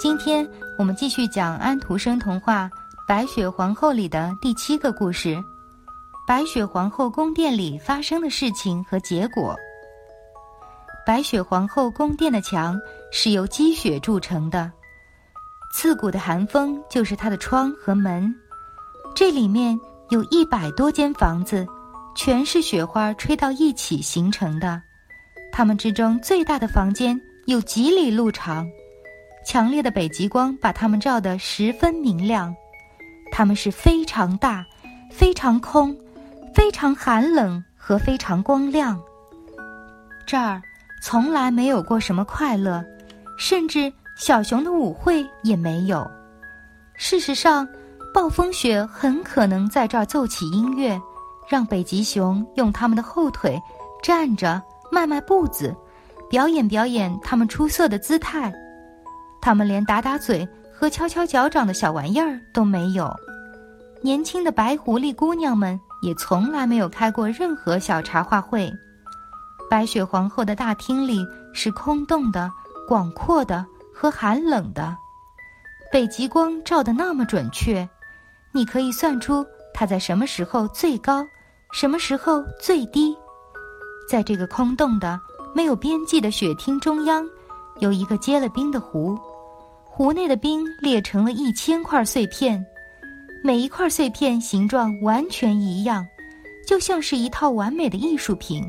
今天我们继续讲安徒生童话《白雪皇后》里的第七个故事《白雪皇后宫殿里发生的事情和结果》。白雪皇后宫殿的墙是由积雪铸成的，刺骨的寒风就是它的窗和门。这里面有一百多间房子，全是雪花吹到一起形成的。它们之中最大的房间有几里路长。强烈的北极光把它们照得十分明亮，它们是非常大、非常空、非常寒冷和非常光亮。这儿从来没有过什么快乐，甚至小熊的舞会也没有。事实上，暴风雪很可能在这儿奏起音乐，让北极熊用它们的后腿站着迈迈步子，表演表演它们出色的姿态。他们连打打嘴和敲敲脚掌的小玩意儿都没有，年轻的白狐狸姑娘们也从来没有开过任何小茶话会。白雪皇后的大厅里是空洞的、广阔的和寒冷的，北极光照得那么准确，你可以算出它在什么时候最高，什么时候最低。在这个空洞的、没有边际的雪厅中央，有一个结了冰的湖。湖内的冰裂成了一千块碎片，每一块碎片形状完全一样，就像是一套完美的艺术品。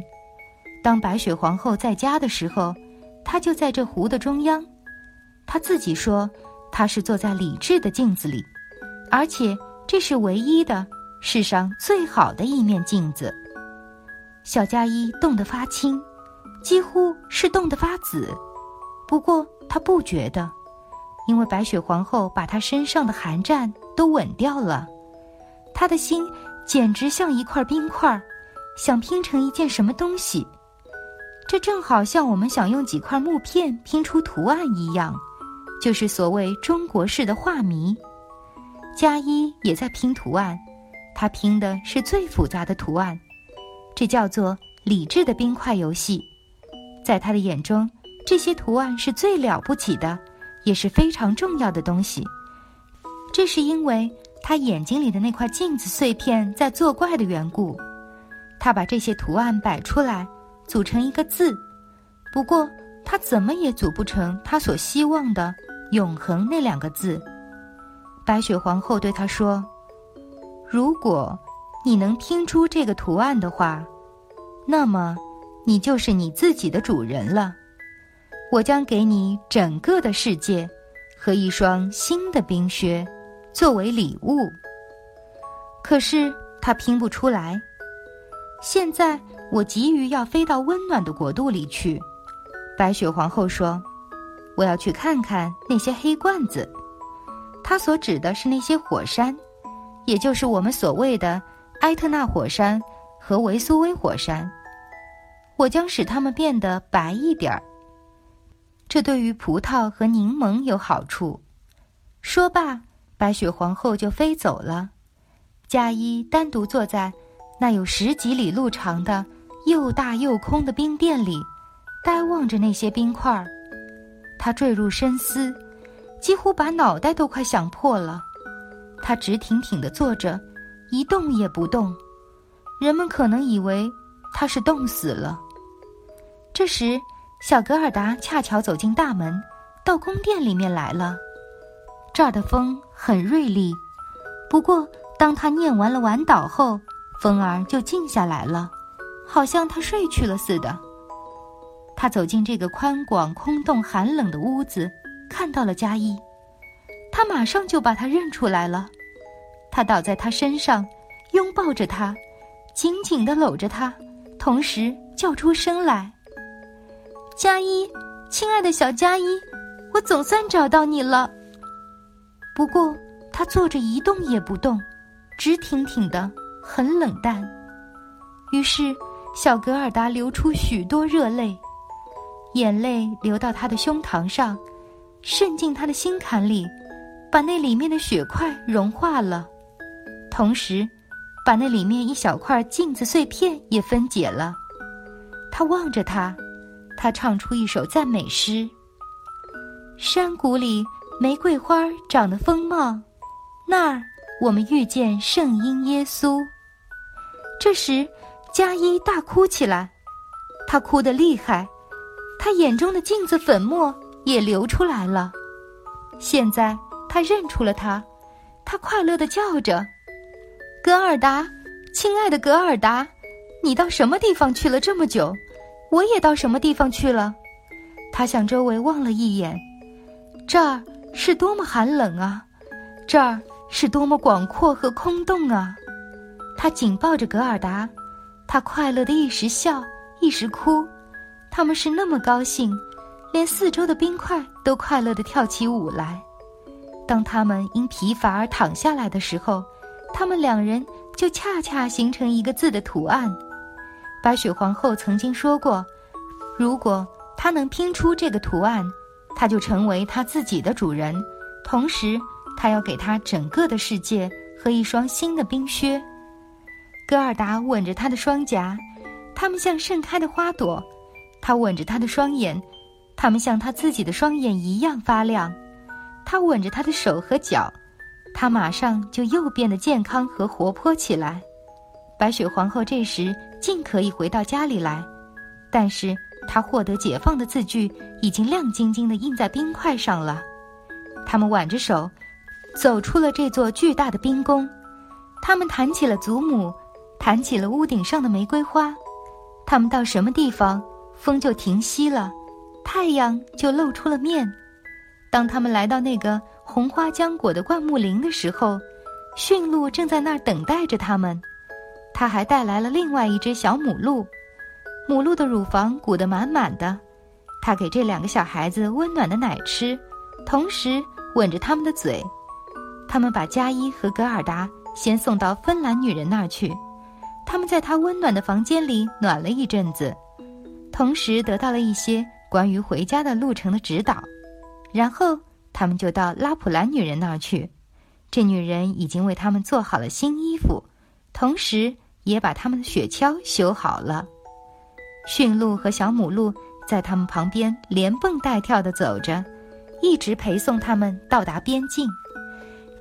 当白雪皇后在家的时候，她就在这湖的中央。她自己说，她是坐在理智的镜子里，而且这是唯一的世上最好的一面镜子。小加一冻得发青，几乎是冻得发紫，不过她不觉得。因为白雪皇后把她身上的寒战都吻掉了，她的心简直像一块冰块，想拼成一件什么东西。这正好像我们想用几块木片拼出图案一样，就是所谓中国式的画谜。加一也在拼图案，他拼的是最复杂的图案，这叫做理智的冰块游戏。在他的眼中，这些图案是最了不起的。也是非常重要的东西，这是因为他眼睛里的那块镜子碎片在作怪的缘故。他把这些图案摆出来，组成一个字，不过他怎么也组不成他所希望的“永恒”那两个字。白雪皇后对他说：“如果你能拼出这个图案的话，那么你就是你自己的主人了。”我将给你整个的世界和一双新的冰靴作为礼物。可是他拼不出来。现在我急于要飞到温暖的国度里去。白雪皇后说：“我要去看看那些黑罐子。”她所指的是那些火山，也就是我们所谓的埃特纳火山和维苏威火山。我将使它们变得白一点儿。这对于葡萄和柠檬有好处。说罢，白雪皇后就飞走了。加一单独坐在那有十几里路长的又大又空的冰殿里，呆望着那些冰块儿。他坠入深思，几乎把脑袋都快想破了。他直挺挺地坐着，一动也不动。人们可能以为他是冻死了。这时。小格尔达恰巧走进大门，到宫殿里面来了。这儿的风很锐利，不过当他念完了晚祷后，风儿就静下来了，好像他睡去了似的。他走进这个宽广、空洞、寒冷的屋子，看到了佳一，他马上就把他认出来了。他倒在他身上，拥抱着他，紧紧地搂着他，同时叫出声来。佳一，亲爱的小佳一，我总算找到你了。不过他坐着一动也不动，直挺挺的，很冷淡。于是，小格尔达流出许多热泪，眼泪流到他的胸膛上，渗进他的心坎里，把那里面的血块融化了，同时，把那里面一小块镜子碎片也分解了。他望着他，他唱出一首赞美诗：山谷里玫瑰花长得丰茂，那儿我们遇见圣婴耶稣。这时。加伊大哭起来，他哭得厉害，他眼中的镜子粉末也流出来了。现在他认出了他，他快乐的叫着：“格尔达，亲爱的格尔达，你到什么地方去了这么久？我也到什么地方去了？”他向周围望了一眼，这儿是多么寒冷啊，这儿是多么广阔和空洞啊！他紧抱着格尔达。他快乐的一时笑，一时哭，他们是那么高兴，连四周的冰块都快乐的跳起舞来。当他们因疲乏而躺下来的时候，他们两人就恰恰形成一个字的图案。白雪皇后曾经说过，如果她能拼出这个图案，她就成为她自己的主人，同时她要给她整个的世界和一双新的冰靴。戈尔达吻着他的双颊，他们像盛开的花朵；他吻着他的双眼，他们像他自己的双眼一样发亮；他吻着他的手和脚，他马上就又变得健康和活泼起来。白雪皇后这时尽可以回到家里来，但是她获得解放的字句已经亮晶晶地印在冰块上了。他们挽着手，走出了这座巨大的冰宫，他们谈起了祖母。弹起了屋顶上的玫瑰花，他们到什么地方，风就停息了，太阳就露出了面。当他们来到那个红花浆果的灌木林的时候，驯鹿正在那儿等待着他们。他还带来了另外一只小母鹿，母鹿的乳房鼓得满满的。他给这两个小孩子温暖的奶吃，同时吻着他们的嘴。他们把加伊和格尔达先送到芬兰女人那儿去。他们在她温暖的房间里暖了一阵子，同时得到了一些关于回家的路程的指导。然后他们就到拉普兰女人那儿去，这女人已经为他们做好了新衣服，同时也把他们的雪橇修好了。驯鹿和小母鹿在他们旁边连蹦带跳地走着，一直陪送他们到达边境。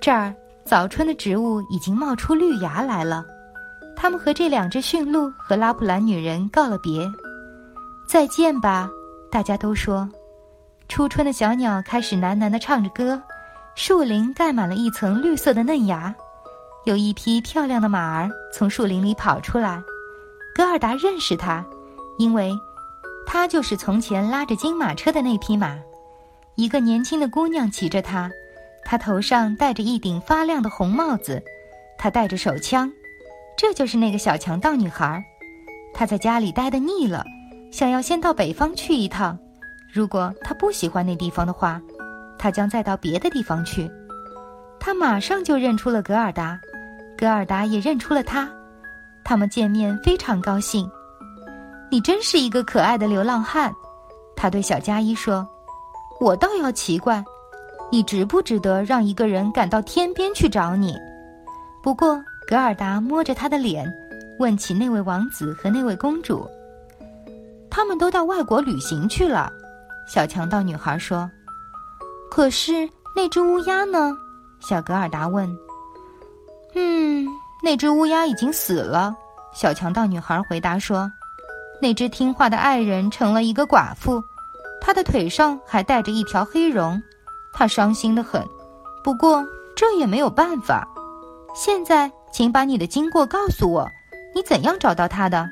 这儿早春的植物已经冒出绿芽来了。他们和这两只驯鹿和拉普兰女人告了别，再见吧，大家都说。初春的小鸟开始喃喃地唱着歌，树林盖满了一层绿色的嫩芽，有一匹漂亮的马儿从树林里跑出来。格尔达认识它，因为，它就是从前拉着金马车的那匹马。一个年轻的姑娘骑着它，她头上戴着一顶发亮的红帽子，她带着手枪。这就是那个小强盗女孩，她在家里待得腻了，想要先到北方去一趟。如果她不喜欢那地方的话，她将再到别的地方去。她马上就认出了格尔达，格尔达也认出了她。他们见面非常高兴。你真是一个可爱的流浪汉，他对小加一说。我倒要奇怪，你值不值得让一个人赶到天边去找你？不过。格尔达摸着他的脸，问起那位王子和那位公主。他们都到外国旅行去了，小强盗女孩说。可是那只乌鸦呢？小格尔达问。嗯，那只乌鸦已经死了，小强盗女孩回答说。那只听话的爱人成了一个寡妇，她的腿上还带着一条黑绒，她伤心的很。不过这也没有办法。现在。请把你的经过告诉我，你怎样找到他的？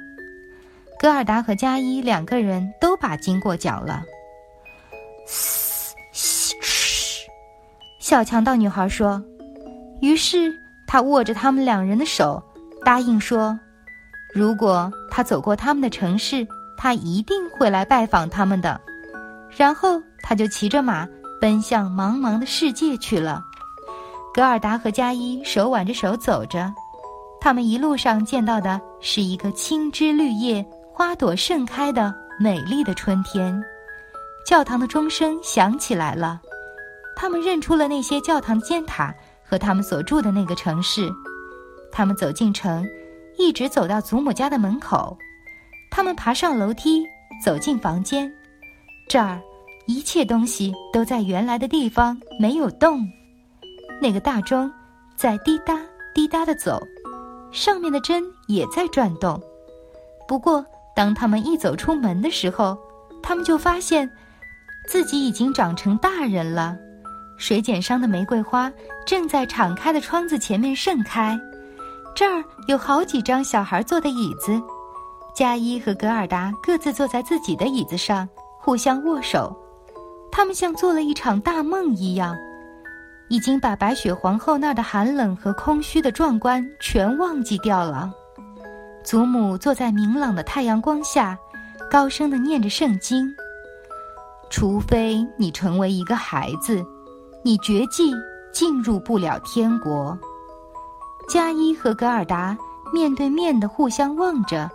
戈尔达和加伊两个人都把经过讲了。嘶，嘘，小强盗女孩说。于是他握着他们两人的手，答应说，如果他走过他们的城市，他一定会来拜访他们的。然后他就骑着马奔向茫茫的世界去了。格尔达和加伊手挽着手走着，他们一路上见到的是一个青枝绿叶、花朵盛开的美丽的春天。教堂的钟声响起来了，他们认出了那些教堂尖塔和他们所住的那个城市。他们走进城，一直走到祖母家的门口。他们爬上楼梯，走进房间。这儿，一切东西都在原来的地方，没有动。那个大钟在滴答滴答的走，上面的针也在转动。不过，当他们一走出门的时候，他们就发现自己已经长成大人了。水剪商的玫瑰花正在敞开的窗子前面盛开。这儿有好几张小孩坐的椅子，加伊和格尔达各自坐在自己的椅子上，互相握手。他们像做了一场大梦一样，已经把白雪皇后那儿的寒冷和空虚的壮观全忘记掉了。祖母坐在明朗的太阳光下，高声的念着圣经：“除非你成为一个孩子，你绝技进入不了天国。”加伊和格尔达面对面的互相望着，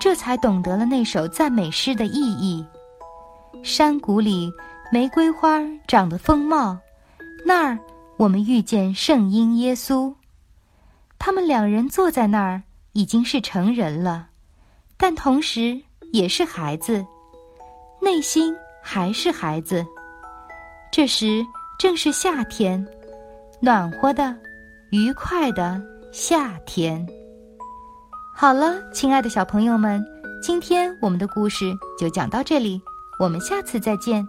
这才懂得了那首赞美诗的意义。山谷里玫瑰花长得丰茂，那儿我们遇见圣婴耶稣。他们两人坐在那儿，已经是成人了，但同时也是孩子，内心还是孩子。这时正是夏天，暖和的。愉快的夏天。好了，亲爱的小朋友们，今天我们的故事就讲到这里，我们下次再见。